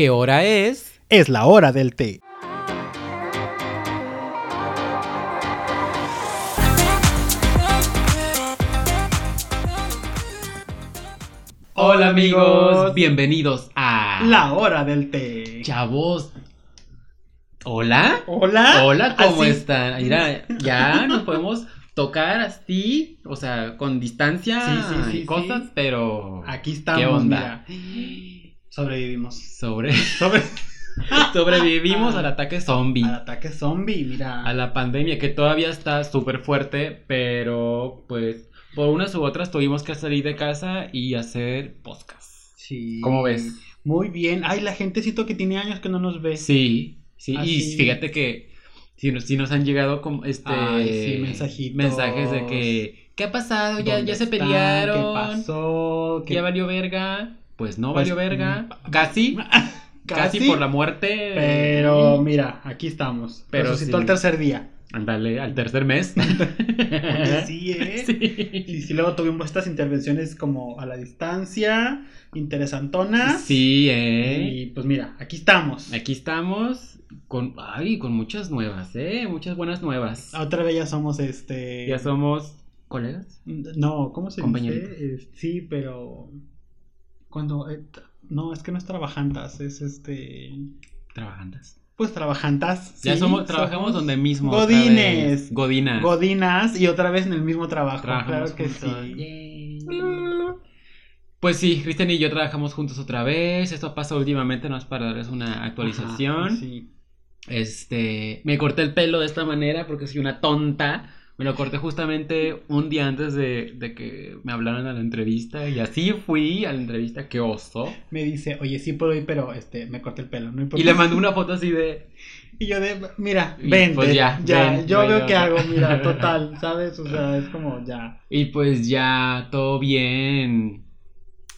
¿Qué hora es? Es la hora del té. Hola amigos, bienvenidos a La hora del té. Chavos. Hola. Hola. Hola, ¿cómo Así- están? Mira, ya nos podemos tocar así, o sea, con distancia Sí, sí, sí, y cosas, sí. pero Aquí estamos, ¿Qué onda? mira. Sobrevivimos. sobre Sobre... sobrevivimos al ataque zombie. Al ataque zombie, mira. a la pandemia que todavía está súper fuerte, pero pues por unas u otras tuvimos que salir de casa y hacer podcast. Sí. ¿Cómo ves? Muy bien. Ay, la gente siento que tiene años que no nos ve. Sí, sí, Así. y fíjate que si nos, sí nos han llegado como este Ay, sí, mensajitos. mensajes de que ¿qué ha pasado? Ya, ¿Dónde ya se están? pelearon. ¿Qué pasó? ¿Qué- ¿Ya valió verga? Pues no Pues, valió verga. mm, Casi, casi, por la muerte. Pero mira, aquí estamos. Pero Resucitó sí. el tercer día. Ándale, al tercer mes. Oye, sí, ¿eh? Sí. Y sí, luego tuvimos estas intervenciones como a la distancia, interesantonas. Sí, eh. Y pues mira, aquí estamos. Aquí estamos con, ay, con muchas nuevas, ¿eh? Muchas buenas nuevas. Otra vez ya somos este. Ya somos colegas. No, ¿cómo se dice? Eh, sí, pero. Cuando. eh, no, es que no es trabajantas, es este. Trabajandas. Pues trabajantas. ya somos, trabajamos donde mismo. Godines. Godinas. Godinas y otra vez en el mismo trabajo. Trabajamos claro que juntos. sí. Pues sí, Cristian y yo trabajamos juntos otra vez. Esto pasa últimamente, no es para darles una actualización. Ajá, sí. Este, me corté el pelo de esta manera porque soy una tonta. Me lo corté justamente un día antes de, de que me hablaran a la entrevista y así fui a la entrevista, qué oso. Me dice, oye, sí puedo ir, pero este, me corté el pelo. No importa. Y le mandé una foto así de, Y yo de, mira, Y vente. pues ya, ya, ven, yo veo que hago, mira, total, ¿sabes? O sea, es como ya. y pues ya, todo bien.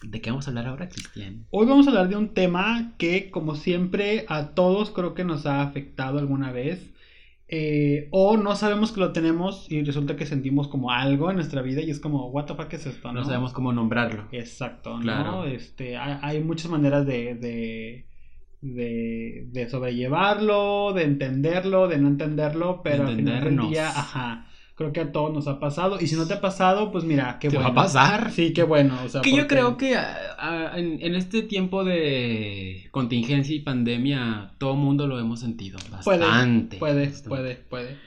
¿De qué vamos a hablar ahora, Cristian? Hoy vamos a hablar de un tema que, como siempre, a todos creo que nos ha afectado alguna vez. Eh, o no sabemos que lo tenemos y resulta que sentimos como algo en nuestra vida y es como, ¿What the fuck es esto? No sabemos cómo nombrarlo. Exacto, ¿no? Claro. Este, hay, hay muchas maneras de, de, de, de sobrellevarlo, de entenderlo, de no entenderlo, pero al final del día, ajá, creo que a todos nos ha pasado. Y si no te ha pasado, pues mira, qué ¿Te bueno. va a pasar? Sí, qué bueno. O sea, Que yo porque- creo que ah, ah, en, en este tiempo de contingencia y pandemia, todo mundo lo hemos sentido Puede, bastante. Puede, Bastante. puede, puede.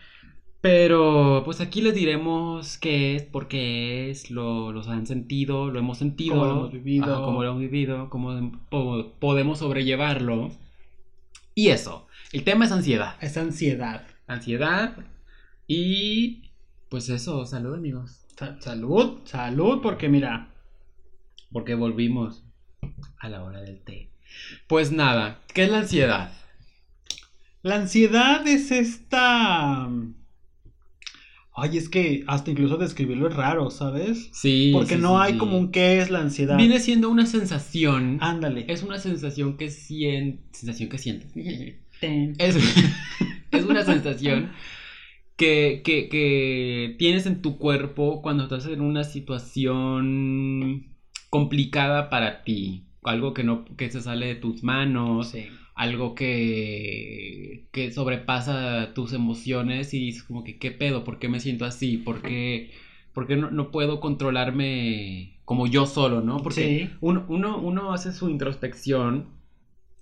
Pero pues aquí les diremos qué es, por qué es, lo, los han sentido, lo hemos sentido, Cómo lo hemos vivido. ajá, cómo lo hemos vivido, cómo po- podemos sobrellevarlo. Y eso, el tema es ansiedad. Esa ansiedad. Ansiedad y pues eso, salud amigos. Sa- salud, salud, porque mira, Porque volvimos a la hora del té. Pues nada, ¿qué es la ansiedad? la ansiedad es esta... Ay, es que hasta incluso describirlo es raro, ¿sabes? Sí. Porque sí, no sí, hay sí. como un qué es la ansiedad. Viene siendo una sensación. Ándale. Es una sensación que sientes. Sensación que sientes. Es, es una sensación que, que, que tienes en tu cuerpo cuando estás en una situación complicada para ti. Algo que no que se sale de tus manos, Sí. algo que, que sobrepasa tus emociones y dices como que, ¿qué pedo? ¿Por qué me siento así? ¿Por qué, por qué no, no puedo controlarme como yo solo, ¿no? Porque Sí. uno, uno, uno hace su introspección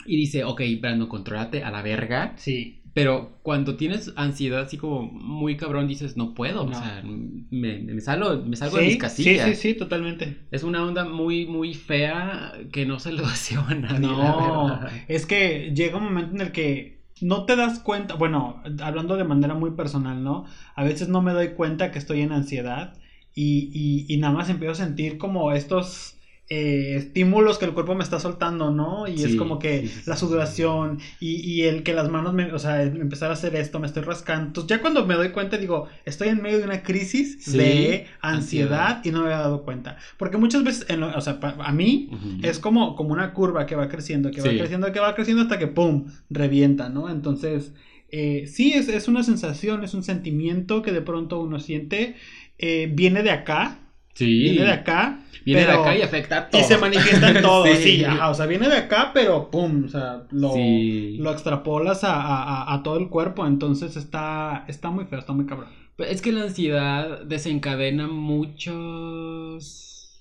y dice, ok, Brandon, contrólate a la verga. Sí. Pero cuando tienes ansiedad así como muy cabrón, dices, no puedo. No. O sea, me, me salgo, me salgo sí, de mis sí, casillas. sí, sí, totalmente. Es una onda muy, muy fea que no se lo deseo a nadie. No, es que llega un momento en el que no te das cuenta, bueno, hablando de manera muy personal, ¿no? A veces no me doy cuenta que estoy en ansiedad y, y, y nada más empiezo a sentir como estos eh, estímulos que el cuerpo me está soltando, ¿no? Y es como que sí, sí, sí, la sudoración y, y el que las manos, me, o sea, empezar a hacer esto, me estoy rascando. Entonces ya cuando me doy cuenta digo, estoy en medio de una crisis de ansiedad, ansiedad. y no me había dado cuenta. Porque muchas veces, en lo- o sea, pa- a mí es como, como una curva que va creciendo, que va creciendo, que va creciendo hasta que ¡pum! revienta, ¿no? Entonces, eh, sí, es, es una sensación, es un sentimiento que de pronto uno siente, eh, viene de acá, Sí. Viene de acá. Viene de acá y afecta a todo. Y se manifiesta en todo, sí. Sí. ajá, o sea, viene de acá, pero pum, o sea, lo, Sí. lo extrapolas a, a- a- todo el cuerpo, entonces está, está muy feo, está muy cabrón. Pero Es que la ansiedad desencadena muchos,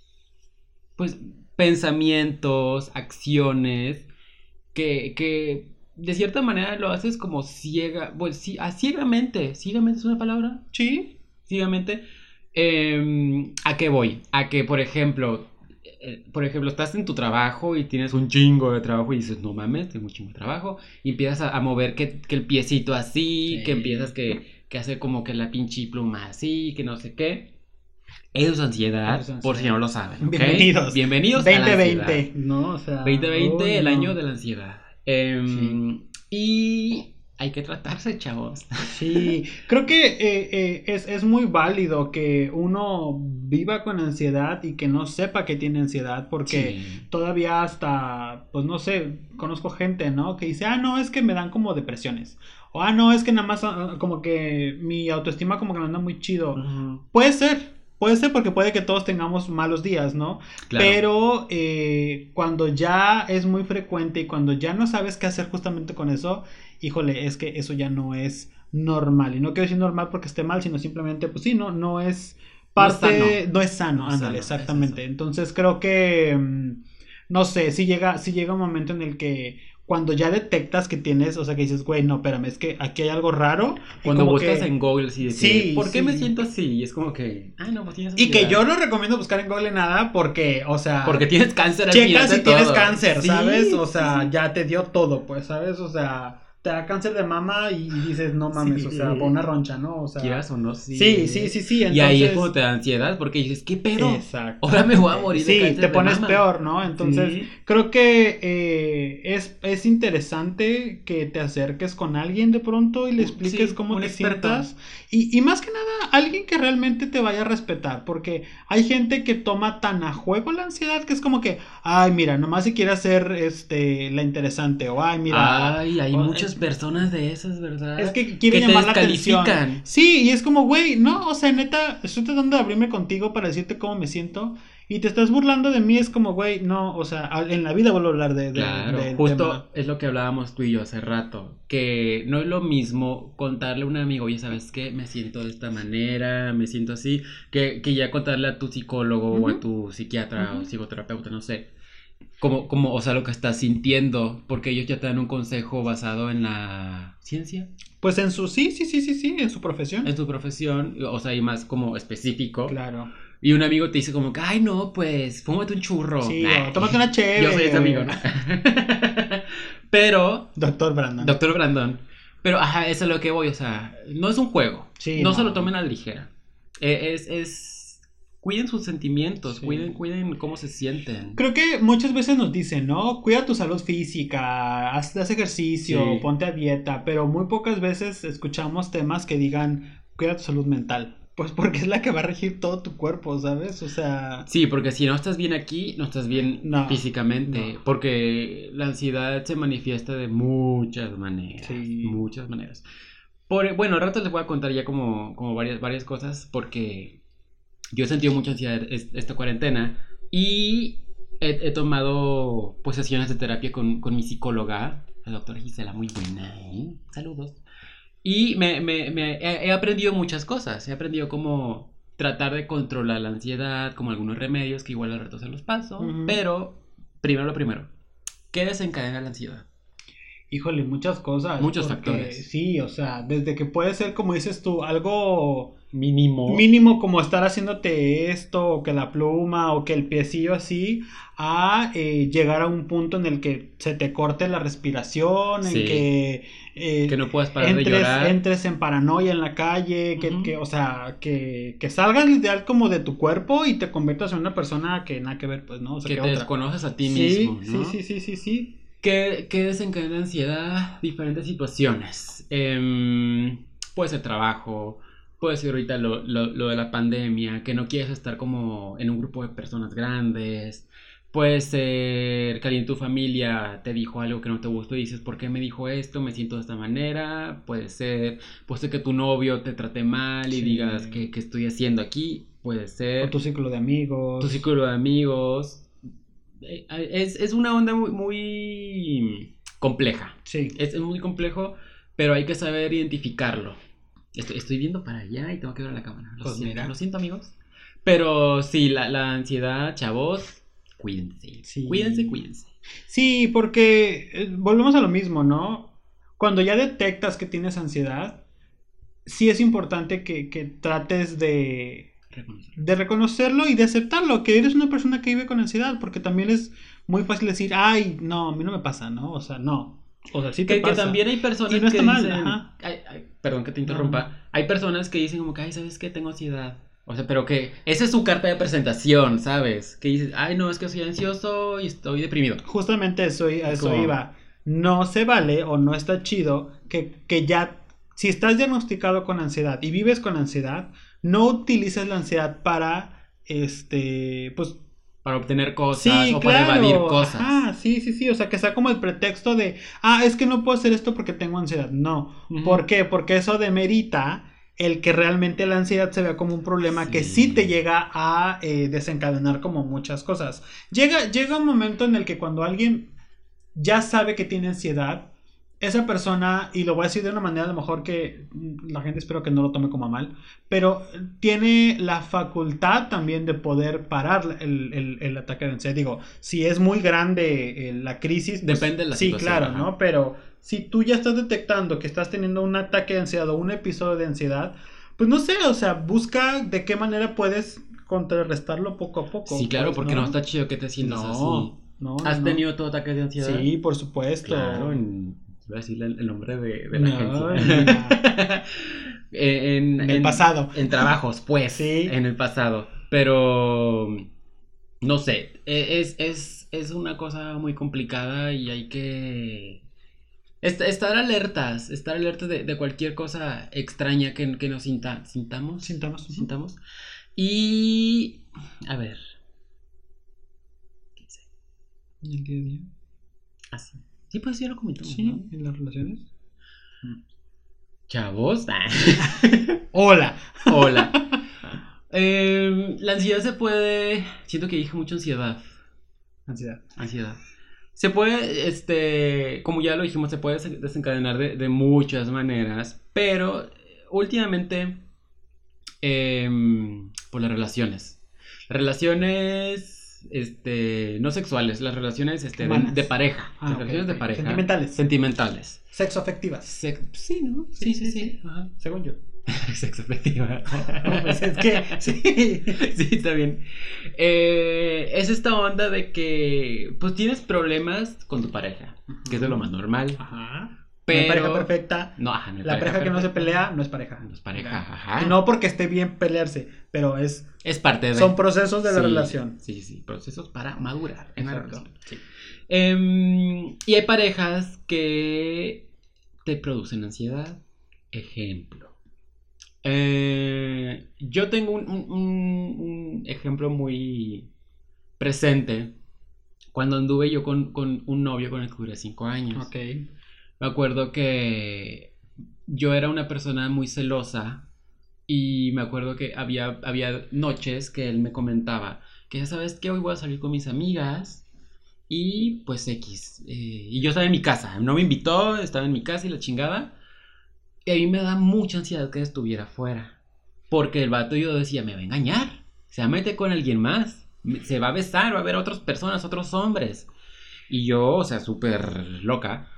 pues, pensamientos, acciones, que, que de cierta manera lo haces como ciega, sí, ah, ciegamente, ciegamente es una palabra, Sí. ciegamente. Em, ¿A qué voy? A que, por ejemplo, eh, por ejemplo, estás en tu trabajo y tienes un chingo de trabajo y dices, no mames, tengo un chingo de trabajo. Y empiezas a, a mover que, que el piecito así, Sí. que empiezas que, que hace como que la pinche pluma así, que no sé qué. Eso es ansiedad, Eso es por si no lo saben. Bienvenidos. Bienvenidos a la ansiedad. 2020, ¿no? O sea. 2020, uy, el no. año de la ansiedad. Em, Y hay que tratarse, chavos. Sí, creo que eh, eh, es, es muy válido que uno viva con ansiedad y que no sepa que tiene ansiedad porque Sí. todavía hasta, pues no sé, conozco gente, ¿no? Que dice, ah, no, es que me dan como depresiones. O, ah, no, es que nada más ah, como que mi autoestima como que no anda muy chido. Puede ser, puede ser porque puede que todos tengamos malos días, ¿no? claro. Pero eh, cuando ya es muy frecuente y cuando ya no sabes qué hacer justamente con eso, híjole, es que eso ya no es normal. Y no quiero decir normal porque esté mal, sino simplemente, pues sí, no, no es parte, no es sano, No es ándale, sano, es exactamente. Entonces creo que, mm, no sé, si llega, si llega un momento en el que cuando ya detectas que tienes, o sea, que dices, güey, no, espérame, es que aquí hay algo raro. Cuando buscas que- en Google así de que, Sí, ¿por qué sí. me siento así? Y es como que, ah, no, pues tienes Y que yo no recomiendo buscar en Google nada porque, o sea... Porque tienes cáncer Checas si tienes cáncer, Sí, ¿sabes? O sí, sea, sí. ya te dio todo, pues, ¿sabes? O sea, te da cáncer de mama y, y dices, no mames, Sí. o sea, por una roncha, ¿no? O sea, Quieras o no, sí. sí, sí, sí, sí. Y ahí es como te da ansiedad porque dices, ¿qué pedo? Exacto. Ahora me voy a morir de Sí, cáncer te de pones mama. peor, ¿no? Entonces, Sí. creo que eh, es, es interesante que te acerques con alguien de pronto y le expliques Sí, cómo te experto. sientas. Y, y más que nada, alguien que realmente te vaya a respetar, porque hay gente que toma tan a juego la ansiedad que es como que, ay, mira, nomás si quiere hacer este, la interesante, o ay, mira. Ay, hay o- muchas personas de esas, ¿verdad? Es que quiere te llamar la atención. Sí, y es como, güey, no, o sea, neta, estoy tratando de abrirme contigo para decirte cómo me siento. Y te estás burlando de mí, es como, güey, no, o sea, en la vida vuelvo a hablar de, de- Claro, justo tema. es lo que hablábamos tú y yo hace rato, que no es lo mismo contarle a un amigo, oye, ¿sabes qué? Me siento de esta manera, me siento así, que, que ya contarle a tu psicólogo o a tu psiquiatra o psicoterapeuta, no sé, como, como, o sea, lo que estás sintiendo, porque ellos ya te dan un consejo basado en la ciencia, Pues en su, sí, sí, sí, sí, sí, en su profesión. en tu profesión, o sea, y más como específico, Claro. y un amigo te dice como que, ay, no, pues, fúmate un churro. Sí, Nah. o tómate una chévere. Yo soy ese amigo, ¿no? Pero Doctor Brandon. Doctor Brandon. Pero, ajá, eso es lo que voy, o sea, no es un juego. Sí, no, no. se lo tomen a la ligera. Eh, es, es... Cuiden sus sentimientos, Sí. cuiden, cuiden cómo se sienten. Creo que muchas veces nos dicen, ¿no? Cuida tu salud física, haz, haz ejercicio, Sí. ponte a dieta, pero muy pocas veces escuchamos temas que digan, cuida tu salud mental. Pues porque es la que va a regir todo tu cuerpo, ¿sabes? O sea, Sí, porque si no estás bien aquí, no estás bien No, físicamente. no. Porque la ansiedad se manifiesta de muchas maneras. Sí. Muchas maneras. Por, bueno, al rato les voy a contar ya como, como varias, varias cosas porque yo he sentido mucha ansiedad es- esta cuarentena y he, he tomado pues sesiones de terapia con, con mi psicóloga, la doctora Gisela, muy buena, ¿eh? Saludos. Y me, me- me- he, he aprendido muchas cosas, he aprendido cómo tratar de controlar la ansiedad, como algunos remedios que igual al rato se los paso, pero primero lo primero, ¿qué desencadena la ansiedad? Híjole, muchas cosas. Muchos porque factores. Sí, o sea, desde que puede ser, como dices tú, algo Mínimo. mínimo como estar haciéndote esto, o que la pluma, o que el piecillo así, a eh, llegar a un punto en el que se te corte la respiración, Sí. en que, eh, que no puedas parar de entres, llorar. entres en paranoia en la calle, que, que, o sea, que, que salgas literal como de tu cuerpo y te conviertas en una persona que nada que ver, pues, ¿no? O sea, que que te otra. desconoces a ti Sí, mismo, ¿no? sí, sí, sí, sí, sí. ¿Qué, qué desencadena ansiedad? Diferentes situaciones. Em, puede ser trabajo, puede ser ahorita lo, lo- lo de la pandemia, que no quieres estar como en un grupo de personas grandes. Puede ser que alguien en tu familia te dijo algo que no te gustó y dices, ¿por qué me dijo esto? Me siento de esta manera. Puede ser, puede ser que tu novio te trate mal y Sí. digas, ¿qué, qué estoy haciendo aquí? puede ser O tu círculo de amigos. tu círculo de amigos. Eh, Es, es una onda muy, muy compleja. Sí. Es, es muy complejo, pero hay que saber identificarlo. Estoy, estoy viendo para allá y tengo que ver a la cámara. Lo, Pues siento, mira. lo siento, amigos. Pero sí, la, la ansiedad, chavos, cuídense. Sí. Cuídense, cuídense. Sí, porque eh, volvemos a lo mismo, ¿no? Cuando ya detectas que tienes ansiedad, sí es importante que, que trates de, Reconocer. de reconocerlo y de aceptarlo, que eres una persona que vive con ansiedad, porque también es muy fácil decir, ay, no, a mí no me pasa, ¿no? O sea, no. O sea, sí te Que, que pasa. también hay personas Y no está que mal, dicen, ajá. ay, ay, perdón que te interrumpa, hay personas que dicen como que, ay, ¿sabes qué? Tengo ansiedad. O sea, pero que esa es su carta de presentación, ¿sabes? Que dices, ay, no, es que soy ansioso y estoy deprimido. Justamente eso, a eso Como- iba. No se vale o no está chido que, que ya, si estás diagnosticado con ansiedad y vives con ansiedad, no utilices la ansiedad para, este, pues, Para obtener sí, cosas o claro. para evadir cosas. Ajá, sí, sí, sí, o sea, que sea como el pretexto de, ah, es que no puedo hacer esto porque tengo ansiedad. No. ¿Por qué? Porque eso demerita el que realmente la ansiedad se vea como un problema que Sí. sí te llega a eh, desencadenar como muchas cosas. Llega, llega un momento en el que cuando alguien ya sabe que tiene ansiedad, esa persona, y lo voy a decir de una manera a lo mejor que mm, la gente espero que no lo tome como a mal, pero tiene la facultad también de poder parar el, el- el ataque de ansiedad. Digo, si es muy grande eh, la crisis, pues, Depende de la sí, situación, claro, ajá. ¿no? Pero si tú ya estás detectando que estás teniendo un ataque de ansiedad o un episodio de ansiedad, pues no sé, o sea, busca de qué manera puedes contrarrestarlo poco a poco. Sí, claro, pues, porque no, está chido que te sientas No, así. no, ¿Has no. tenido tu ataque de ansiedad? Sí, por supuesto. Claro, en... Voy a decirle el el nombre de, de la No, agencia. en, En el pasado. En trabajos, pues. Sí. En el pasado. Pero. No sé. e- Es, es, es una cosa muy complicada y hay que. est- estar alertas. Estar alertas de, de cualquier cosa extraña que, que nos sinta, sintamos. Sintamos. sintamos. Y. A ver. ¿Qué hice? ¿En a día? Así. Sí, pues sí, lo comentamos. Sí, ¿no? en las relaciones. Chavos. Hola. Hola. Em, la ansiedad se puede. Siento que dije mucho ansiedad. Ansiedad. Ansiedad. Se puede, este, como ya lo dijimos, se puede des- desencadenar de, de muchas maneras, pero últimamente em, por las relaciones. Relaciones, este, no sexuales, las relaciones, este, de, pareja. Ah, las relaciones de pareja. Sentimentales. Sentimentales. Sexo afectivas. Sí, ¿no? Sí, sí, sí. Ajá. Según yo. Sexo afectiva. Pues es que, sí. Sí, está bien. Eh, es esta onda de que, pues tienes problemas con tu pareja, que es de lo más normal. Ajá. Pero... Pareja perfecta. No, ajá, La pareja que no se pelea no es pareja. No es pareja, ajá. Y no porque esté bien pelearse, pero es Es parte de... son procesos de la relación. Sí, sí, procesos para madurar en la Exacto. relación. sí. Em, y hay parejas que te producen ansiedad. Ejemplo. Eh, yo tengo un, un- un- un ejemplo muy presente cuando anduve yo con, con un novio con el que duré cinco años. Ok. Me acuerdo que yo era una persona muy celosa y me acuerdo que había, había noches que él me comentaba que ya sabes que hoy voy a salir con mis amigas y pues X. eh, y yo estaba en mi casa, no me invitó, estaba en mi casa y la chingada. Y a mí me da mucha ansiedad que estuviera fuera. Porque el vato yo decía, me va a engañar. Se va a meter con alguien más. Se va a besar, va a ver otras personas, otros hombres. Y yo, o sea, súper loca.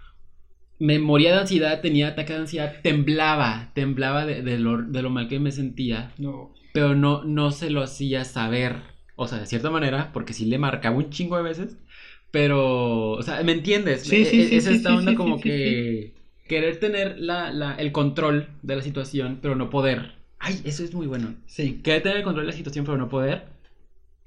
Me moría de ansiedad, tenía ataque de ansiedad, temblaba, temblaba de, de lo, de lo mal que me sentía, No. pero no, no se lo hacía saber, o sea, de cierta manera, porque sí le marcaba un chingo de veces, pero, o sea, ¿me entiendes? Sí, sí, E- sí, Es esta onda como que querer tener la, la- el control de la situación, pero no poder. Ay, eso es muy bueno. Sí. Querer tener el control de la situación, pero no poder.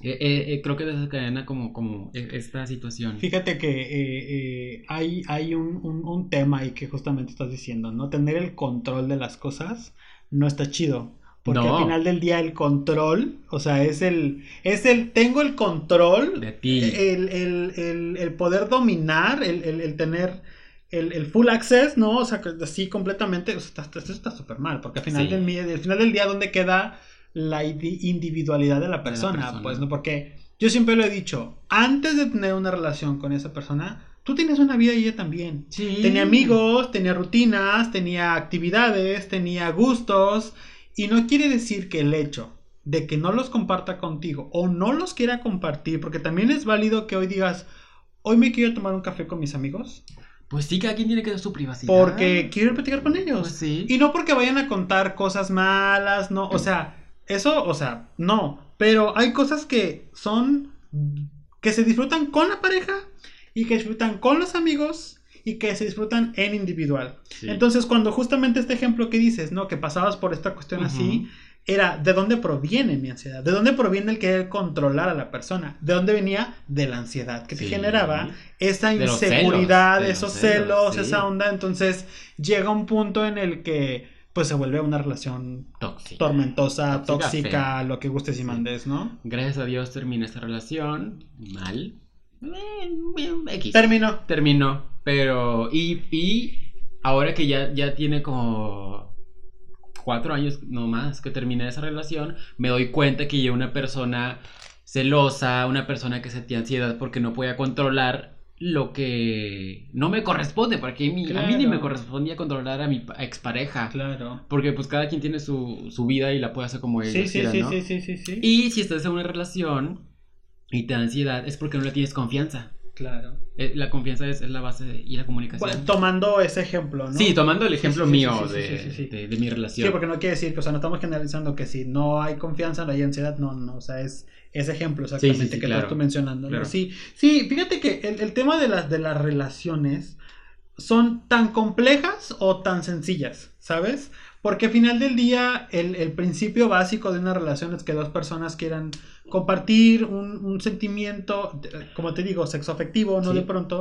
Eh, eh, eh, creo que desencadena como, como e- esta situación. Fíjate que eh, eh, hay, hay un, un- un tema ahí que justamente estás diciendo, ¿no? Tener el control de las cosas no está chido. Porque No. al final del día el control, o sea, es el, es el, tengo el control, De ti. el, el- el- el poder dominar, el, tener el, el full access, ¿no? O sea, así completamente, o sea, está- esto está súper mal, porque al final, Sí. del, al final del día, ¿dónde queda la individualidad de la persona, pues, ¿no? Porque yo siempre lo he dicho, antes de tener una relación con esa persona, tú tienes una vida y ella también. Sí. Tenía amigos, tenía rutinas, tenía actividades, tenía gustos, y no quiere decir que el hecho de que no los comparta contigo o no los quiera compartir, porque también es válido que hoy digas, hoy me quiero tomar un café con mis amigos. Pues sí, cada quien tiene que dar su privacidad. Porque quiero platicar con ellos. Pues sí. Y no porque vayan a contar cosas malas, no, o sea, eso, o sea, no. Pero hay cosas que son, que se disfrutan con la pareja y que disfrutan con los amigos y que se disfrutan en individual. Sí. Entonces, cuando justamente este ejemplo que dices, ¿no? Que pasabas por esta cuestión así, era de dónde proviene mi ansiedad, de dónde proviene el querer controlar a la persona, de dónde venía de la ansiedad que te generaba esa De inseguridad, celos, de esos los celos, celos, sí. esa onda, entonces llega un punto en el que pues se vuelve una relación Tóxica. tormentosa, Tóxica, lo que gustes y mandes, ¿no? Gracias a Dios termina esta relación. Mal. Bien, X. Terminó. Terminó. Pero. Y, y ahora que ya, ya tiene como cuatro años no más que terminé esa relación, me doy cuenta que yo una persona celosa, una persona que sentía ansiedad porque no podía controlar lo que no me corresponde, porque a mí, a mí ni me correspondía controlar a mi pa- expareja. Claro. Porque pues cada quien tiene su, su vida y la puede hacer como ellos Sí, sí, sí, ¿no? sí, sí, sí, sí. Y si estás en una relación y te da ansiedad, es porque no le tienes confianza. Claro. Eh, La confianza es, es la base de- y la comunicación. Bueno, tomando ese ejemplo, ¿no? Sí, tomando el ejemplo sí, sí, mío sí, de mi relación. Sí, porque no quiere decir que, o sea, no estamos generalizando que si no hay confianza, no hay ansiedad, no, no, o sea, es ese ejemplo exactamente sí, sí, que claro. estás tú mencionando. Sí, sí, fíjate que el, el tema de las, de las relaciones son tan complejas o tan sencillas, ¿sabes? Porque al final del día, el, el principio básico de una relación es que dos personas quieran compartir un, un sentimiento, como te digo, sexo afectivo, ¿no? De pronto.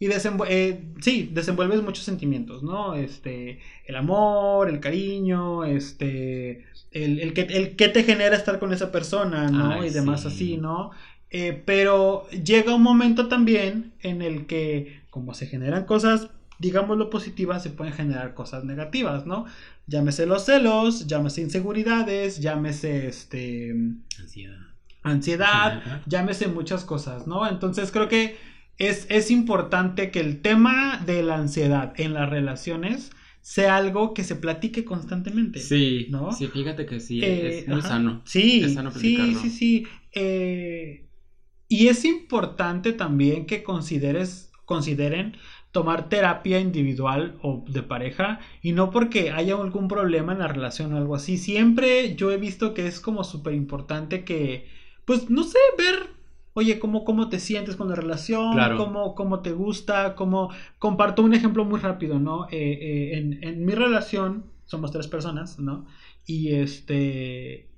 Y eh, sí, desenvuelves muchos sentimientos, ¿no? Este, el amor, el cariño, este, el, el que, el que te genera estar con esa persona, ¿no? Ay, y demás sí. así, ¿no? Eh, pero llega un momento también en el que, como se generan cosas, digámoslo positivas, se pueden generar cosas negativas, ¿no? Llámese los celos, llámese inseguridades, llámese, este, Ansiedad. ansiedad, Ajá. llámese muchas cosas, ¿no? Entonces creo que es, es importante que el tema de la ansiedad en las relaciones sea algo que se platique constantemente. Sí, ¿no? sí, fíjate que sí, Eh, es muy ajá. sano. Sí, Es sano sí, sí, sí. Eh, y es importante también que consideres, consideren tomar terapia individual o de pareja y no porque haya algún problema en la relación o algo así. Siempre yo he visto que es como súper importante que, pues, no sé, ver, oye, cómo, cómo te sientes con la relación, Claro. cómo, cómo te gusta, cómo... Comparto un ejemplo muy rápido, ¿no? Eh, eh, en, en mi relación, somos tres personas, ¿no? Y este...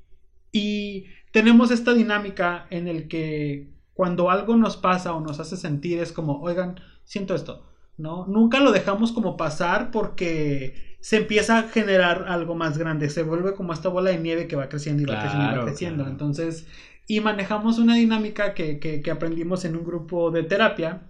Y tenemos esta dinámica en el que cuando algo nos pasa o nos hace sentir es como, oigan, siento esto, ¿no? Nunca lo dejamos como pasar porque se empieza a generar algo más grande, se vuelve como esta bola de nieve que va creciendo y va creciendo y va creciendo. claro. Entonces, y manejamos una dinámica que, que- que aprendimos en un grupo de terapia,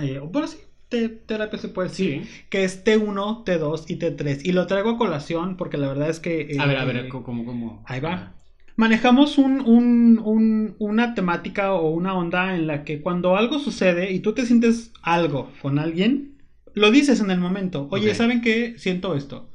eh, bueno, sí, te- terapia se puede decir, Sí. que es T1, T2 y T3. Y lo traigo a colación porque la verdad es que... eh, A ver, a ver, eh, ¿cómo, cómo? ahí va. manejamos un, un- un- una temática o una onda en la que cuando algo sucede y tú te sientes algo con alguien, lo dices en el momento. Oye. ¿saben qué? Siento esto.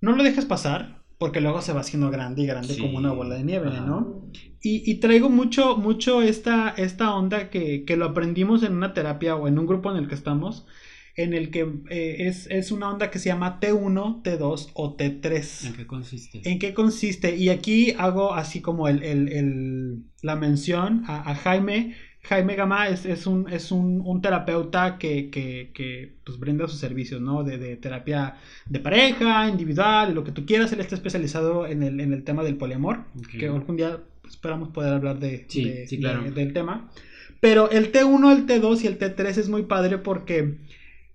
No lo dejes pasar porque luego se va haciendo grande y grande Sí. como una bola de nieve, Ajá. ¿no? Y, y traigo mucho, mucho esta, esta onda que, que lo aprendimos en una terapia o en un grupo en el que estamos, en el que eh, es, es una onda que se llama T1, T2 o T3. ¿En qué consiste? ¿En qué consiste? Y aquí hago así como el, el- el- la mención a, a Jaime. Jaime Gama es, es un, es un, un terapeuta que, que, que, pues, brinda sus servicios, ¿no? De, de terapia de pareja, individual, lo que tú quieras. Él está especializado en el, en el tema del poliamor, Ok. que algún día esperamos poder hablar de, Sí, de- sí, claro. de- del tema. Pero el T1, el T2 y el T3 es muy padre porque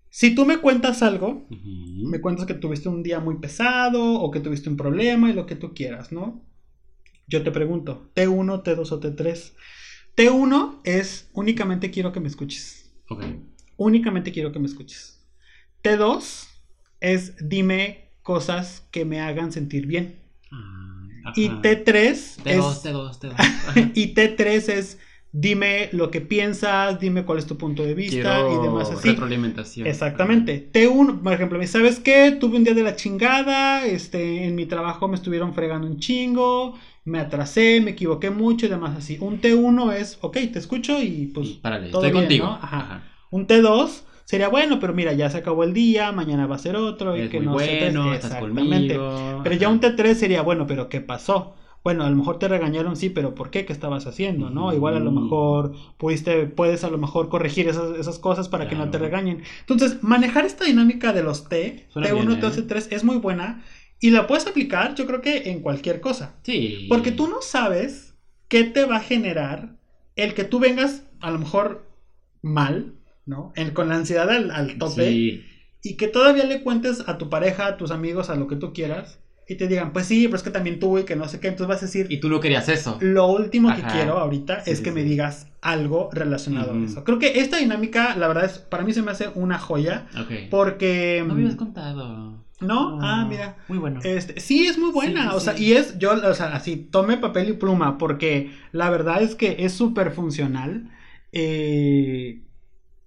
si tú me cuentas algo, me cuentas que tuviste un día muy pesado o que tuviste un problema y lo que tú quieras, ¿no? Yo te pregunto, T1, T2 o T3. T1 es únicamente quiero que me escuches. Ok. Únicamente quiero que me escuches. T2 es dime cosas que me hagan sentir bien. Ah, Y Ajá. T3 T2, es... T2, T2. Ajá. Y T3 es dime lo que piensas, dime cuál es tu punto de vista Quiero y demás así. retroalimentación. Exactamente. T1, por ejemplo, me ¿sabes qué? Tuve un día de la chingada, este, en mi trabajo me estuvieron fregando un chingo, me atrasé, me equivoqué mucho y demás así. Un T1 es, ok, te escucho y pues Y párale, todo estoy bien, contigo. ¿no? Ajá. Ajá. Un T2 sería bueno, pero mira, ya se acabó el día, mañana va a ser otro y Es que muy no sé bueno, estás Exactamente. conmigo. Pero ya un T3 sería, bueno, pero ¿qué pasó? Bueno, a lo mejor te regañaron, sí, pero ¿por qué? ¿Qué estabas haciendo? ¿No? Igual a lo mejor pudiste, puedes a lo mejor corregir esas, esas cosas para que no te regañen. Entonces, manejar esta dinámica de los T, Suena T1, bien, ¿eh? T2, T3, es muy buena y la puedes aplicar, yo creo que en cualquier cosa. Sí. Porque tú no sabes qué te va a generar el que tú vengas a lo mejor mal, ¿no? En- con la ansiedad al, al tope Sí. y que todavía le cuentes a tu pareja, a tus amigos, a lo que tú quieras y te digan, pues sí, pero es que también tú y que no sé qué, entonces vas a decir, Y tú no querías eso. lo último que quiero ahorita Sí, es sí, que me digas algo relacionado a eso. Creo que esta dinámica, la verdad es, para mí se me hace una joya Ok. porque... No me habías contado. ¿No? Ah, mira. Muy bueno. Este, sí, es muy buena, Sí, o sea, sí. y es, yo, o sea, así, tome papel y pluma, porque la verdad es que es súper funcional eh,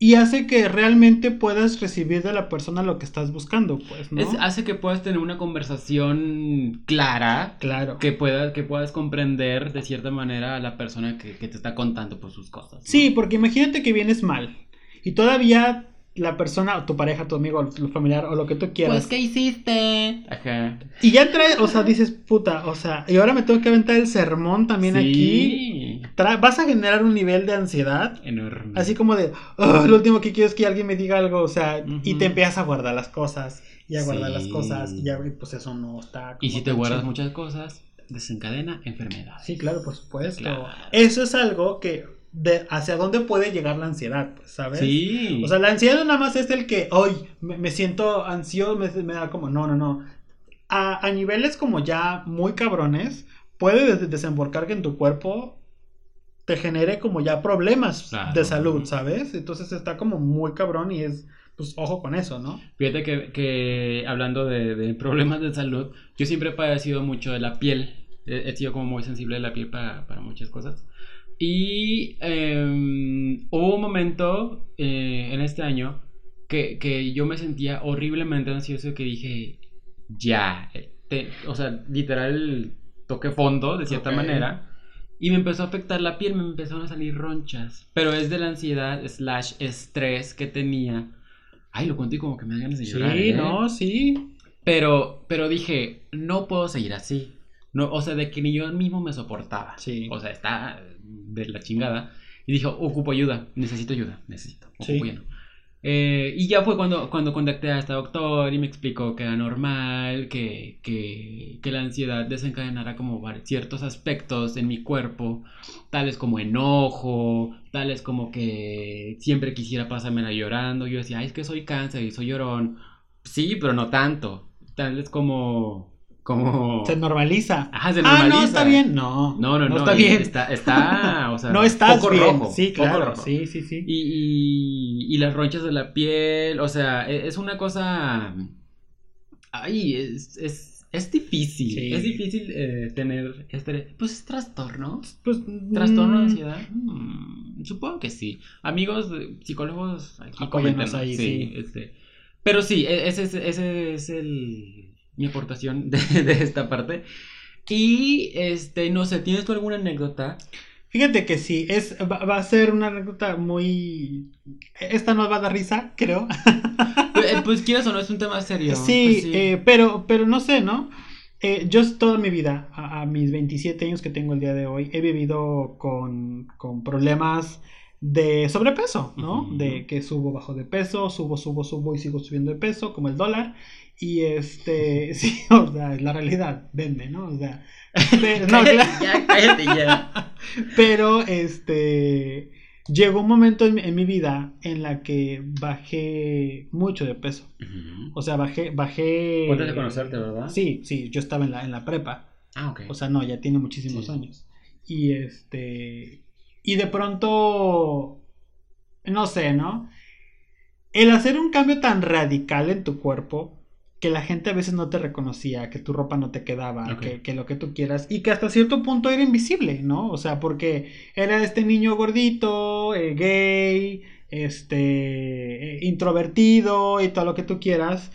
y hace que realmente puedas recibir de la persona lo que estás buscando, pues, ¿no? Es- hace que puedas tener una conversación clara. Claro. Que puedas, que puedas comprender de cierta manera a la persona que, que te está contando pues, sus cosas. ¿no? Sí, porque imagínate que vienes mal y todavía la persona, o tu pareja, tu amigo, tu familiar o lo que tú quieras. Pues, ¿qué hiciste? Ajá. Y ya trae, o sea, dices, puta, o sea, y ahora me tengo que aventar el sermón también aquí. Sí. Tra- vas a generar un nivel de ansiedad Enorme. Así como de, "Oh, lo último que quiero es que alguien me diga algo, o sea, y te empiezas a guardar las cosas, y a guardar las cosas, y y pues eso no está. Y si te guardas muchas cosas, desencadena enfermedades. Sí, claro, por supuesto. Claro. Eso es algo que, de, hacia dónde puede llegar la ansiedad, pues, ¿sabes? Sí. O sea, la ansiedad nada más es el que, hoy me, me siento ansioso, me, me da como, no, no, no. A, a niveles como ya muy cabrones, puede des- desembocar que en tu cuerpo te genere como ya problemas Claro. de salud, ¿sabes? Entonces está como muy cabrón y es, pues, ojo con eso, ¿no? Fíjate que, que hablando de, de problemas de salud, yo siempre he padecido mucho de la piel. He, he sido como muy sensible de la piel para, para muchas cosas. Y em, hubo un momento eh, en este año que, que yo me sentía horriblemente ansioso que dije, ya, eh, te- o sea, literal toqué fondo de cierta Ok. manera. Y me empezó a afectar la piel, me empezaron a salir ronchas. Pero es de la ansiedad slash estrés que tenía. Ay, lo cuento y como que me dan ganas de llorar. sí, ¿eh? no, sí. Pero, pero dije, no puedo seguir así. No, o sea, de que ni yo mismo me soportaba. Sí. O sea, está de la chingada. Y dijo, ocupo ayuda, necesito ayuda, necesito, ocupo Sí. ayuda. Eh, y ya fue cuando, cuando contacté a este doctor y me explicó que era normal, que, que, que la ansiedad desencadenara como ciertos aspectos en mi cuerpo, tales como enojo, tales como que siempre quisiera pasármela llorando. Yo decía, ay, es que soy cáncer y soy llorón. Sí, pero no tanto. Tales como... como... Se normaliza. Ajá, se Ah, no, está bien. No, No, no, no. está y bien. Está, está, o sea, no estás bien. rojo, sí, claro. rojo. Sí, sí, sí. Y, y, y las ronchas de la piel, o sea, e- es una cosa... Ay, es, es, es difícil. Sí. Es difícil eh, tener este... Pues es trastorno. Pues, ¿Trastorno de mm, ansiedad? Mm, supongo que sí. Amigos eh, psicólogos, aquí ahí, sí. Este, pero sí, e- ese, es- ese es el, mi aportación de, de esta parte. Y, este, no sé, ¿tienes tú alguna anécdota? Fíjate que sí, es, va, va a ser una anécdota muy... Esta nos va a dar risa, creo. Eh, Pues quieras o no, es un tema serio. Sí, Pues eh, pero, pero no sé, ¿no? Eh, yo toda mi vida, a, a mis 27 años que tengo el día de hoy, he vivido con, con problemas de sobrepeso, ¿no? De que subo, bajo de peso, subo, subo, subo y sigo subiendo de peso, como el dólar. Y este, sí, o sea, es la realidad, vende, ¿no? O sea, pero, no, claro. ya, cállate ya. Pero este llegó un momento en, mi- en mi vida en la que bajé mucho de peso. O sea, bajé, bajé. De conocerte, ¿verdad? Sí, sí, yo estaba en la, en la prepa. Ah, ok. O sea, no, ya tiene muchísimos Sí. años. Y este. Y de pronto. No sé, ¿no? El hacer un cambio tan radical en tu cuerpo que la gente a veces no te reconocía, que tu ropa no te quedaba, que, que lo que tú quieras, y que hasta cierto punto era invisible, ¿no? O sea, porque era este niño gordito, eh, gay, este, eh, introvertido y todo lo que tú quieras,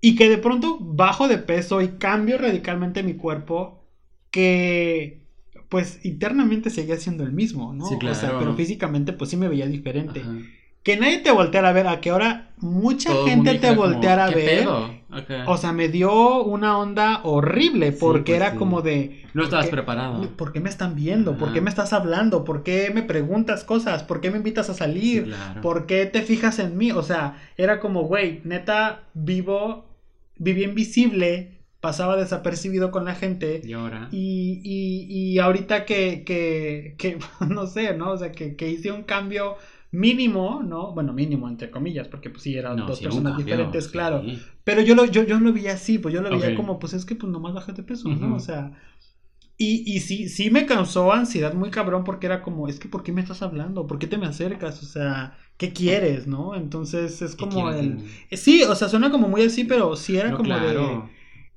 y que de pronto bajo de peso y cambio radicalmente mi cuerpo, que pues internamente seguía siendo el mismo, ¿no? Sí, O sea, claro. pero físicamente pues sí me veía diferente. Ajá. Que nadie te volteara a ver, a que ahora mucha Todo gente te como, volteara a ¿qué ver. O sea, me dio una onda horrible Sí, porque pues era sí. como de... no estabas ¿por qué- preparado. ¿Por qué me están viendo? ¿Por Ajá. qué me estás hablando? ¿Por qué me preguntas cosas? ¿Por qué me invitas a Sí, salir? claro. ¿Por qué te fijas en mí? O sea, era como, güey, neta, vivo, viví invisible, pasaba desapercibido con la gente. Y ahora. Y, y, y ahorita que, que, que, no sé, ¿no? O sea, que, que hice un cambio mínimo, ¿no? Bueno, mínimo entre comillas, porque pues sí, eran No, dos sí, personas cambio, diferentes, sí. claro. Pero yo lo, yo, yo lo veía así, pues yo lo veía Ok. como, pues es que pues nomás bájate peso, ¿no? O sea, y, y sí, sí me causó ansiedad muy cabrón porque era como, es que ¿por qué me estás hablando? ¿Por qué te me acercas? O sea, ¿qué quieres, no? Entonces es ¿Qué como el... de mí? Sí, o sea, suena como muy así, pero sí era No, como de...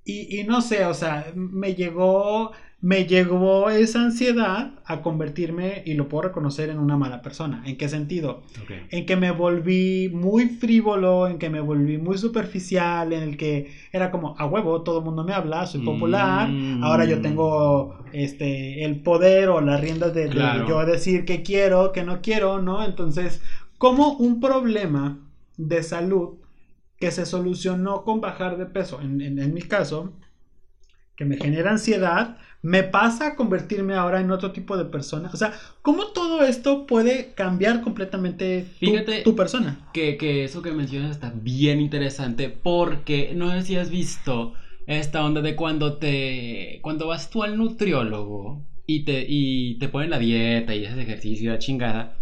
Y, y no sé, o sea, me llegó, me llegó esa ansiedad a convertirme, y lo puedo reconocer, en una mala persona. ¿En qué sentido? En que me volví muy frívolo, en que me volví muy superficial, en el que era como, a huevo, todo el mundo me habla, soy popular, Mm. ahora yo tengo este el poder o las riendas de, yo decir que quiero, que no quiero, ¿no? Entonces, como un problema de salud que se solucionó con bajar de peso, en, en- en mi caso, que me genera ansiedad, me pasa a convertirme ahora en otro tipo de persona. O sea, ¿cómo todo esto puede cambiar completamente tu, Fíjate- tu persona? Que, que eso que mencionas está bien interesante porque no sé si has visto esta onda de cuando te cuando vas tú al nutriólogo y te y te ponen la dieta y haces ejercicio la chingada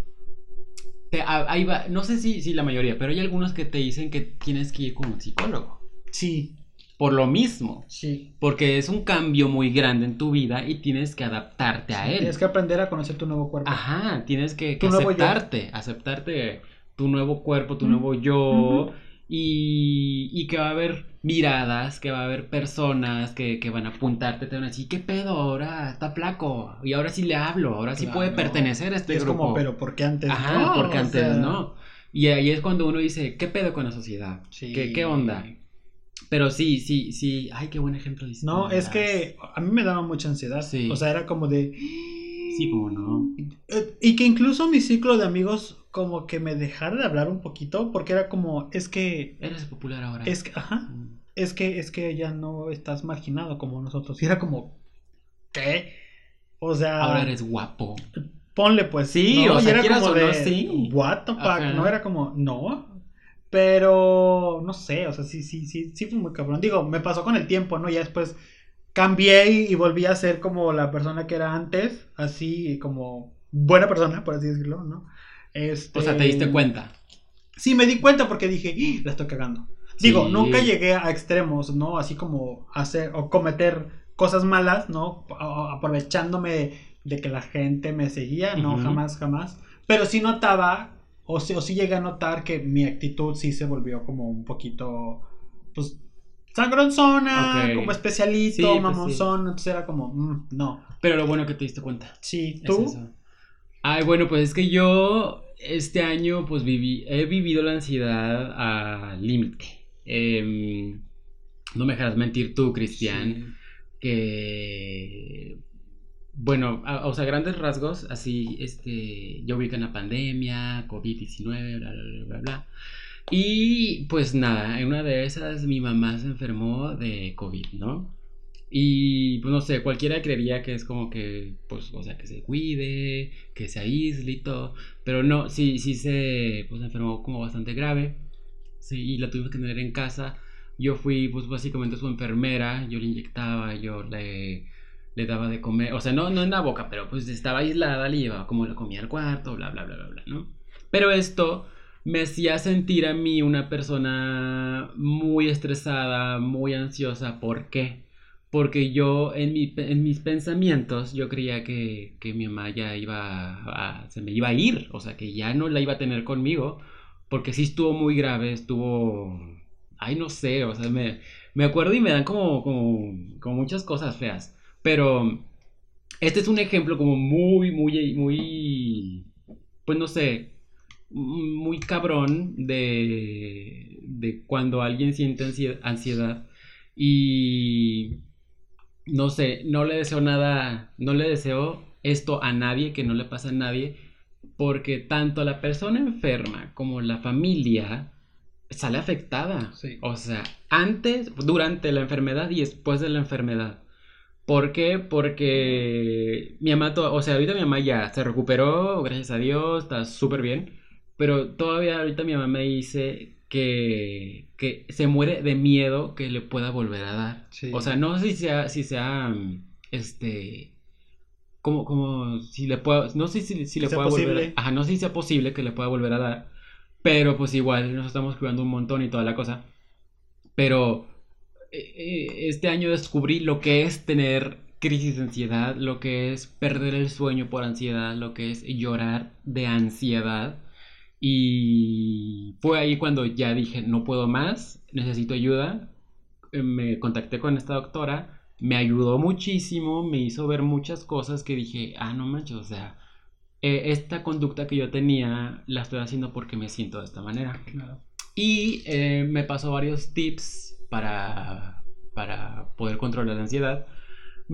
te- ahí va, no sé si, si la mayoría, pero hay algunos que te dicen que tienes que ir con un psicólogo Sí, por lo mismo, sí. porque es un cambio muy grande en tu vida y tienes que adaptarte a él. Tienes que aprender a conocer tu nuevo cuerpo. Ajá, tienes que, que aceptarte, aceptarte tu nuevo cuerpo, tu Mm. nuevo yo, y, y que va a haber miradas, que va a haber personas que, que van a apuntarte, te van a decir, ¿qué pedo? Ahora está flaco, y ahora sí le hablo, ahora sí puede Claro. pertenecer a este Y es grupo. como, pero ¿por qué antes Ajá, no? porque O antes sea, no. Y ahí es cuando uno dice, ¿qué pedo con la sociedad? Sí. ¿Qué, qué onda? Pero sí, sí, sí, ay, qué buen ejemplo dices. No, es que a mí me daba mucha ansiedad. Sí. O sea, era como de... Sí, como no. Eh, Y que incluso mi ciclo de amigos como que me dejara de hablar un poquito porque era como, es que, Eres popular ahora. es que, ajá, Mm. es que, es que ya no estás marginado como nosotros. Y era como, ¿qué? O sea, Ahora eres guapo. ponle pues. Sí, ¿no? o Y sea, era como o no, de, sí. What the fuck, Ajá. ¿no? Era como, no. Pero, no sé, o sea, sí, sí, sí, sí fue muy cabrón. Digo, me pasó con el tiempo, ¿no? Ya después cambié y, y volví a ser como la persona que era antes, así como buena persona, por así decirlo, ¿no? Este... O sea, te diste cuenta. Sí, me di cuenta porque dije, "Ih, la estoy cagando. Digo, nunca llegué a extremos, ¿no? Así como hacer o cometer cosas malas, ¿no? A- Aprovechándome de que la gente me seguía, no, jamás, jamás. Pero sí notaba, o sí, o sí llegué a notar que mi actitud sí se volvió como un poquito, pues, sangronzona, como especialito, Sí, pues mamonzón. Entonces era como, mm, no. Pero lo bueno que te diste cuenta. Sí, es tú. eso. Ay, bueno, pues es que yo este año pues viví, he vivido la ansiedad al límite. Em, no me dejarás mentir tú, Cristian, que bueno, a- o sea, grandes rasgos, así, este, yo ubico en la pandemia, COVID-19, bla, bla, bla, bla, bla. Y pues nada, en una de esas mi mamá se enfermó de COVID, ¿no? Y pues no sé, cualquiera creería que es como que, pues, o sea, que se cuide, que se aísle y todo. Pero no, sí, sí se, pues, enfermó como bastante grave. Sí, y la tuvimos que tener en casa. Yo fui, pues, básicamente su enfermera. Yo le inyectaba, yo le, le daba de comer. O sea, no, no en la boca, pero pues estaba aislada, le llevaba como la comida al cuarto, bla, bla, bla, bla, bla, ¿no? Pero esto me hacía sentir a mí una persona muy estresada, muy ansiosa. ¿Por qué? Porque yo en, mi, en mis pensamientos yo creía que, que mi mamá ya iba a, se me iba a ir, o sea que ya no la iba a tener conmigo, porque sí estuvo muy grave, estuvo ay, no sé, o sea, me, me acuerdo y me dan como, como, como muchas cosas feas. Pero este es un ejemplo como muy, muy, muy, pues no sé, muy cabrón de, de cuando alguien siente ansiedad y no sé, no le deseo nada, no le deseo esto a nadie, que no le pase a nadie, porque tanto la persona enferma como la familia sale afectada. O sea, antes, durante la enfermedad y después de la enfermedad. ¿Por qué? Porque mi mamá, o sea, ahorita mi mamá ya se recuperó, gracias a Dios, está súper bien. Pero todavía ahorita mi mamá me dice que, que se muere de miedo que le pueda volver a dar. O sea, no sé si sea, si sea, este, como, como, si le puedo, no sé si, si le pueda volver, ajá, no sé si sea posible que le pueda volver a dar, pero pues igual nos estamos cuidando un montón y toda la cosa. Pero este año descubrí lo que es tener crisis de ansiedad, lo que es perder el sueño por ansiedad, lo que es llorar de ansiedad. Y fue ahí cuando ya dije, no puedo más, necesito ayuda. Eh, me contacté con esta doctora, me ayudó muchísimo, me hizo ver muchas cosas que dije, ah, no manches, o sea, eh, esta conducta que yo tenía la estoy haciendo porque me siento de esta manera. Y eh, me pasó varios tips para, para poder controlar la ansiedad.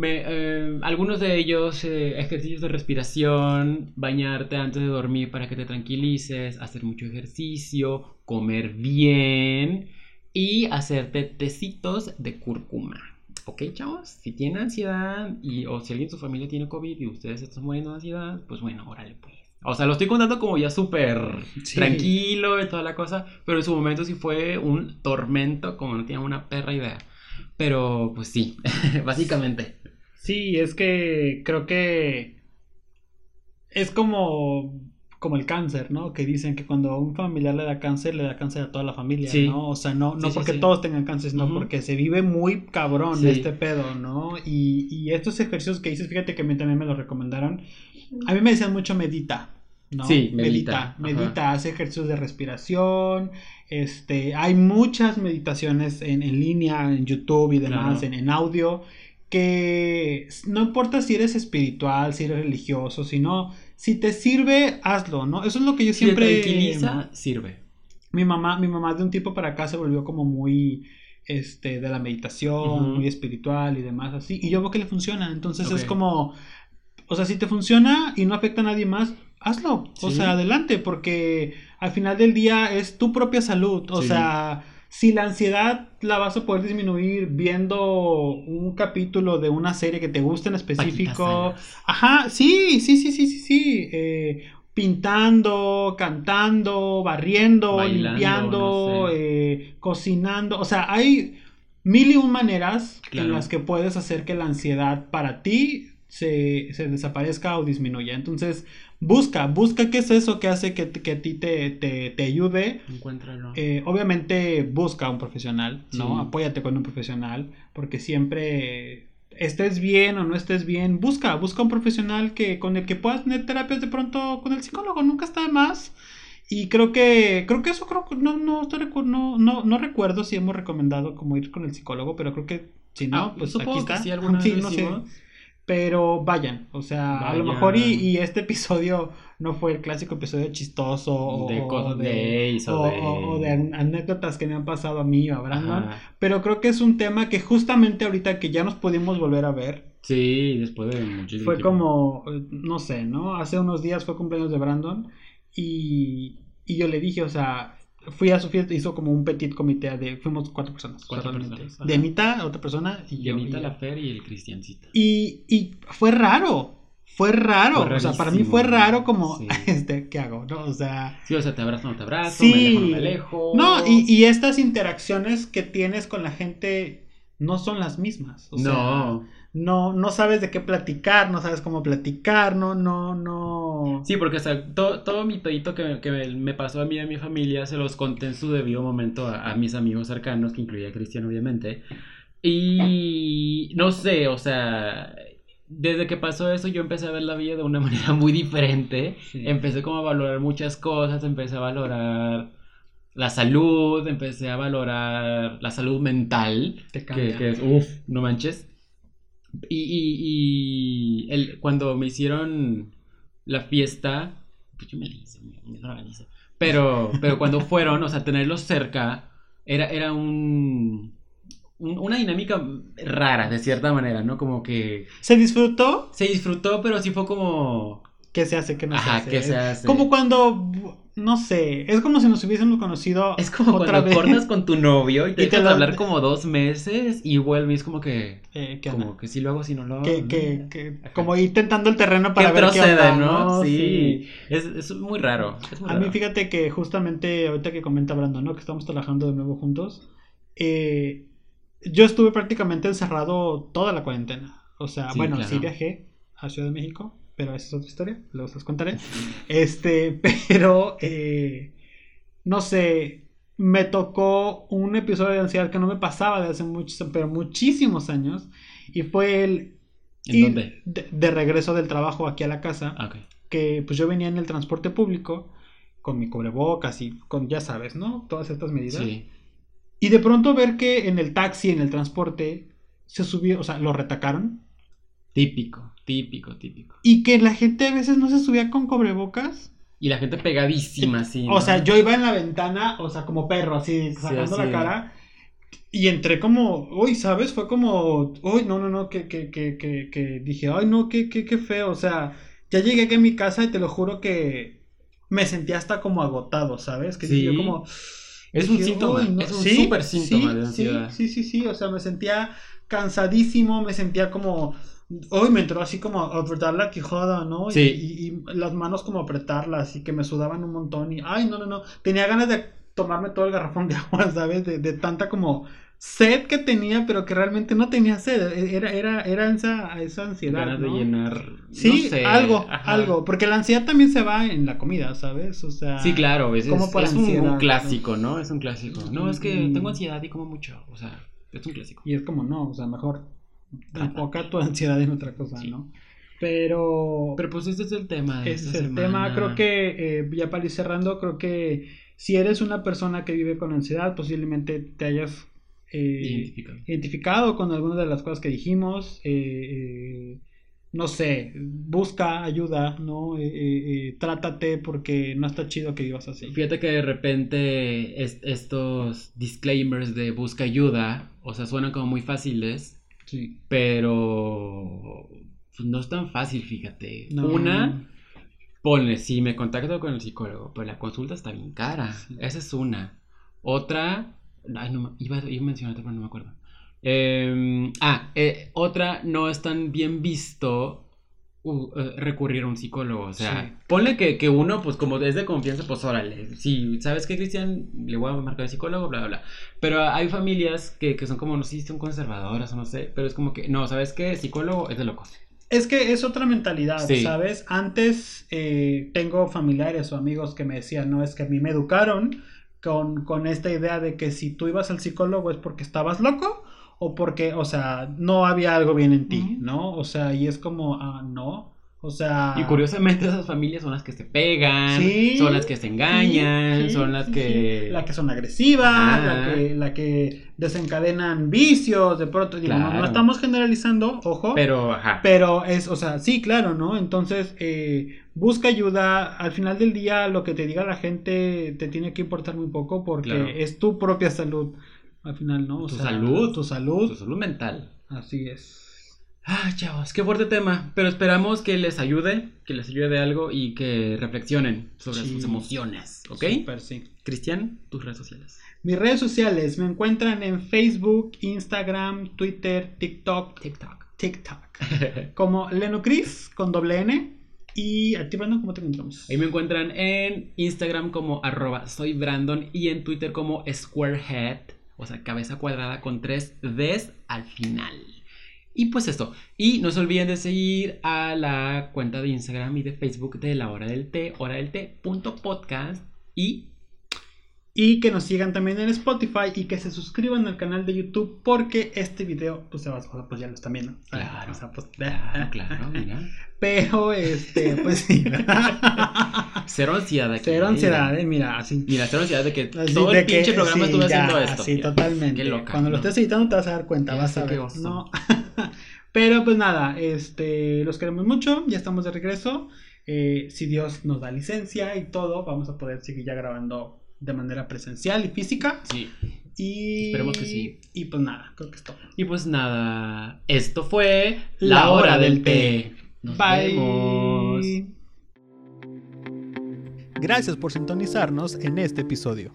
Eh, algunos de ellos, ejercicios de respiración, bañarte antes de dormir para que te tranquilices, hacer mucho ejercicio, comer bien y hacerte tecitos de cúrcuma ok, chavos, si tienen ansiedad y, o si alguien de su familia tiene COVID y ustedes están muriendo de ansiedad, pues bueno, órale, pues. O sea, lo estoy contando como ya súper tranquilo y toda la cosa, pero en su momento sí fue un tormento, como no tenía una perra idea. Pero, pues sí, básicamente. Sí, es que creo que es como como el cáncer, ¿no? Que dicen que cuando un familiar le da cáncer, le da cáncer a toda la familia, ¿no? O sea, no, no porque todos tengan cáncer, sino porque se vive muy cabrón este pedo, ¿no? Y, y, estos ejercicios que dices, fíjate que a mí también me los recomendaron. A mí me decían mucho medita, ¿no? Sí, medita. Medita, medita hace ejercicios de respiración. Este, hay muchas meditaciones en, en línea, en YouTube y demás, en, en audio que no importa si eres espiritual, si eres religioso, sino si te sirve, hazlo, ¿no? Eso es lo que yo siempre... Si tranquiliza, sirve. Mi mamá, mi mamá de un tiempo para acá se volvió como muy, este, de la meditación, muy espiritual y demás así. Y yo veo que le funciona. Entonces es como, o sea, si te funciona y no afecta a nadie más, hazlo. O sea, adelante, porque al final del día es tu propia salud. O sea si la ansiedad la vas a poder disminuir viendo un capítulo de una serie que te guste en específico. Ajá, sí, sí, sí, sí, sí, sí. Eh, pintando, cantando, barriendo, limpiando, eh, cocinando. O sea, hay mil y un maneras en las que puedes hacer que la ansiedad para ti se, se desaparezca o disminuya. Entonces, busca, busca qué es eso que hace que, que a ti te, te, te ayude. Encuéntralo. Eh, obviamente busca un profesional, ¿no? Apóyate con un profesional, porque siempre estés bien o no estés bien, busca, busca un profesional que con el que puedas tener terapias de pronto con el psicólogo, nunca está de más. Y creo que, creo que eso creo que no, no, no, no, no recuerdo si hemos recomendado como ir con el psicólogo, pero creo que si no, ah, pues aquí está. sí, alguna vez no sé. Pero vayan, o sea, a lo mejor y, este episodio no fue el clásico episodio chistoso de o, de, o, de... anécdotas que me han pasado a mí o a Brandon, pero creo que es un tema que justamente ahorita que ya nos pudimos volver a ver. Sí, después de muchísimo Fue como, no sé, ¿no? Hace unos días fue cumpleaños de Brandon y, y yo le dije, o sea, fui a su fiesta, hizo como un petit comité de, fuimos cuatro personas. Cuatro personas. De Anita, otra persona, y yo. Anita, la Fer y el Cristiancita. Y, y fue raro. Fue raro, o sea, para mí fue raro como, este, ¿qué hago? ¿No? O sea... Sí, o sea, te abrazo, no te abrazo, sí, me alejo, no me alejo. No, y, y, estas interacciones que tienes con la gente no son las mismas. O no. Sea, no, no sabes de qué platicar, no sabes cómo platicar, no, no, no. Sí, porque o sea, todo, todo mi pedito que, que, me pasó a mí y a mi familia se los conté en su debido momento a, mis amigos cercanos, que incluía a Cristian, obviamente. Y no sé, o sea, desde que pasó eso yo empecé a ver la vida de una manera muy diferente. Empecé como a valorar muchas cosas, empecé a valorar la salud, empecé a valorar la salud mental, Te que, que es, uff, no manches. Y, y- y el, cuando me hicieron la fiesta, pues yo me la hice, me, la organicé. Pero, pero cuando fueron, o sea, tenerlos cerca, era, era un, un- una dinámica rara, de cierta manera, ¿no? Como que ¿Se disfrutó? se disfrutó, pero sí fue como... ¿Qué se hace? ¿Qué no se Ajá, hace? ¿qué se hace? Como cuando, no sé, es como si nos hubiésemos conocido Es como otra cuando vez. cortas con tu novio y te Y dejas lo- hablar como dos meses y vuelves como que... Eh, ¿qué como que si lo hago, si no lo hago. Que, que, que- como ir tentando el terreno para ver qué procede, onda, ¿no? Sí. Sí. Es, es muy raro. es muy A mí raro. fíjate que justamente ahorita que comenta Brandon, ¿no? Que estamos trabajando de nuevo juntos. eh, yo estuve prácticamente encerrado toda la cuarentena. O sea, Sí, bueno, claro. sí viajé a Ciudad de México, pero esa es otra historia, luego se los contaré. Este, pero eh, no sé, me tocó un episodio de ansiedad que no me pasaba de hace muchos, pero muchísimos años. Y fue el ¿En ir dónde? De, de regreso del trabajo aquí a la casa Ah, ok. que pues yo venía en el transporte público con mi cubrebocas y con, ya sabes, ¿no? Todas estas medidas. Sí. Y de pronto ver que en el taxi, en el transporte, se subió, o sea, lo retacaron. Típico, típico, típico. Y que la gente a veces no se subía con cubrebocas. Y la gente pegadísima, sí. O sea, yo iba en la ventana, o sea, como perro, así, sacando así. la cara. Y entré como, uy, ¿sabes? Fue como, uy, no, no, no, que, que, que, que, que dije, ay, no, qué, qué, qué feo. O sea, ya llegué aquí a mi casa y te lo juro que me sentía hasta como agotado, ¿sabes? Que Sí. yo como... Es un síntoma, "Uy, no". es un Sí, súper síntoma sí, de ansiedad. Sí, sí, sí, sí, o sea, me sentía cansadísimo, me sentía como... Hoy me entró así como a apretar la quijada, ¿no? Y- Sí. Y, y las manos como apretarlas y que me sudaban un montón y... Ay, no, no, no. Tenía ganas de tomarme todo el garrafón de agua, ¿sabes? De, de tanta como sed que tenía, pero que realmente no tenía sed. Era, era, era esa, esa ansiedad. Ganas de llenar. Sí, no sé, algo, ajá. algo. Porque la ansiedad también se va en la comida, ¿sabes? O sea... Sí, claro, es, como es- un, clásico, ¿no? Es un clásico. No, es que Mm. tengo ansiedad y como mucho. O sea, es un clásico. Y es como, no, o sea, mejor enfoca tu ansiedad en otra cosa, Sí. ¿no? Pero, Pero pues ese es el tema. de ese es el semana. tema. Creo que, eh, ya para ir cerrando, creo que si eres una persona que vive con ansiedad, posiblemente te hayas Identificado. identificado con algunas de las cosas que dijimos. eh, eh, no sé, busca ayuda, ¿no? Eh, eh, eh, trátate porque no está chido que vivas así. Fíjate que de repente es- estos disclaimers de busca ayuda, o sea, suenan como muy fáciles, Sí. pero pues, no es tan fácil, fíjate. No. Una, ponle, sí, me contacto con el psicólogo, pero la consulta está bien cara. Sí. Esa es una. Otra, ay, no, iba, iba a mencionarte, pero no me acuerdo. Eh, ah, eh, otra, no es tan bien visto uh, eh, recurrir a un psicólogo. O sea, Sí. ponle que, que uno, pues como es de confianza, pues órale. Si sabes que Cristian, le voy a marcar al psicólogo, bla, bla, bla. Pero hay familias que, que son como, no sé si son conservadoras o no sé, pero es como que, no, ¿sabes qué? Psicólogo es de locos. Es que es otra mentalidad, Sí. ¿sabes? Antes eh, tengo familiares o amigos que me decían, no, es que a mí me educaron con, con esta idea de que si tú ibas al psicólogo es porque estabas loco o porque, o sea, no había algo bien en ti. ¿no? O sea, y es como, ah, no. O sea... Y curiosamente esas familias son las que se pegan, Sí, son las que se engañan, Sí, sí, son las que... La que son agresivas, la que, la que desencadenan vicios, de pronto, digo, no- estamos generalizando, ojo. Pero, ajá. Pero es, o sea, sí, claro, ¿no? Entonces, eh, busca ayuda. Al final del día, lo que te diga la gente te tiene que importar muy poco porque Claro. es tu propia salud. Al final, ¿no? O Tu sea, salud. Tu salud. Tu salud mental. Así es. Ay, chavos, qué fuerte tema. Pero esperamos que les ayude, que les ayude de algo y que reflexionen sobre Sí. sus emociones, ¿ok? Súper, sí. Cristian, tus redes sociales. Mis redes sociales me encuentran en Facebook, Instagram, Twitter, TikTok, TikTok. TikTok. Como Lenocris con doble N. Y a ti, Brandon, ¿cómo te encontramos? Ahí me encuentran en Instagram como arroba soy Brandon y en Twitter como Squarehead, o sea, cabeza cuadrada con tres Ds al final. Y pues esto. Y no se olviden de seguir a la cuenta de Instagram y de Facebook de la hora del té, hora del té punto podcast. Y Y que nos sigan también en Spotify y que se suscriban al canal de YouTube porque este video, pues, se va, pues ya lo están viendo. Claro. O sea, pues, Claro, claro, mira. Pero, este, pues sí. Cero ansiedad aquí. Cero ansiedad, eh, mira, así. Mira, cero ansiedad de que Así todo de el que- pinche programa sí, estuve ya, haciendo esto. Sí, Mira, totalmente. Qué loca. Cuando lo ¿no? estés editando te vas a dar cuenta, Ya vas a ver. ¿no? Pero pues nada, este, los queremos mucho, ya estamos de regreso. Eh, si Dios nos da licencia y todo, vamos a poder seguir ya grabando de manera presencial y física. Sí. Y Esperemos que sí. Y pues nada, creo que es todo. Y pues nada, esto fue La hora del té. Nos Bye. vemos. Gracias por sintonizarnos en este episodio.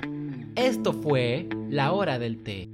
Esto fue La Hora del Té.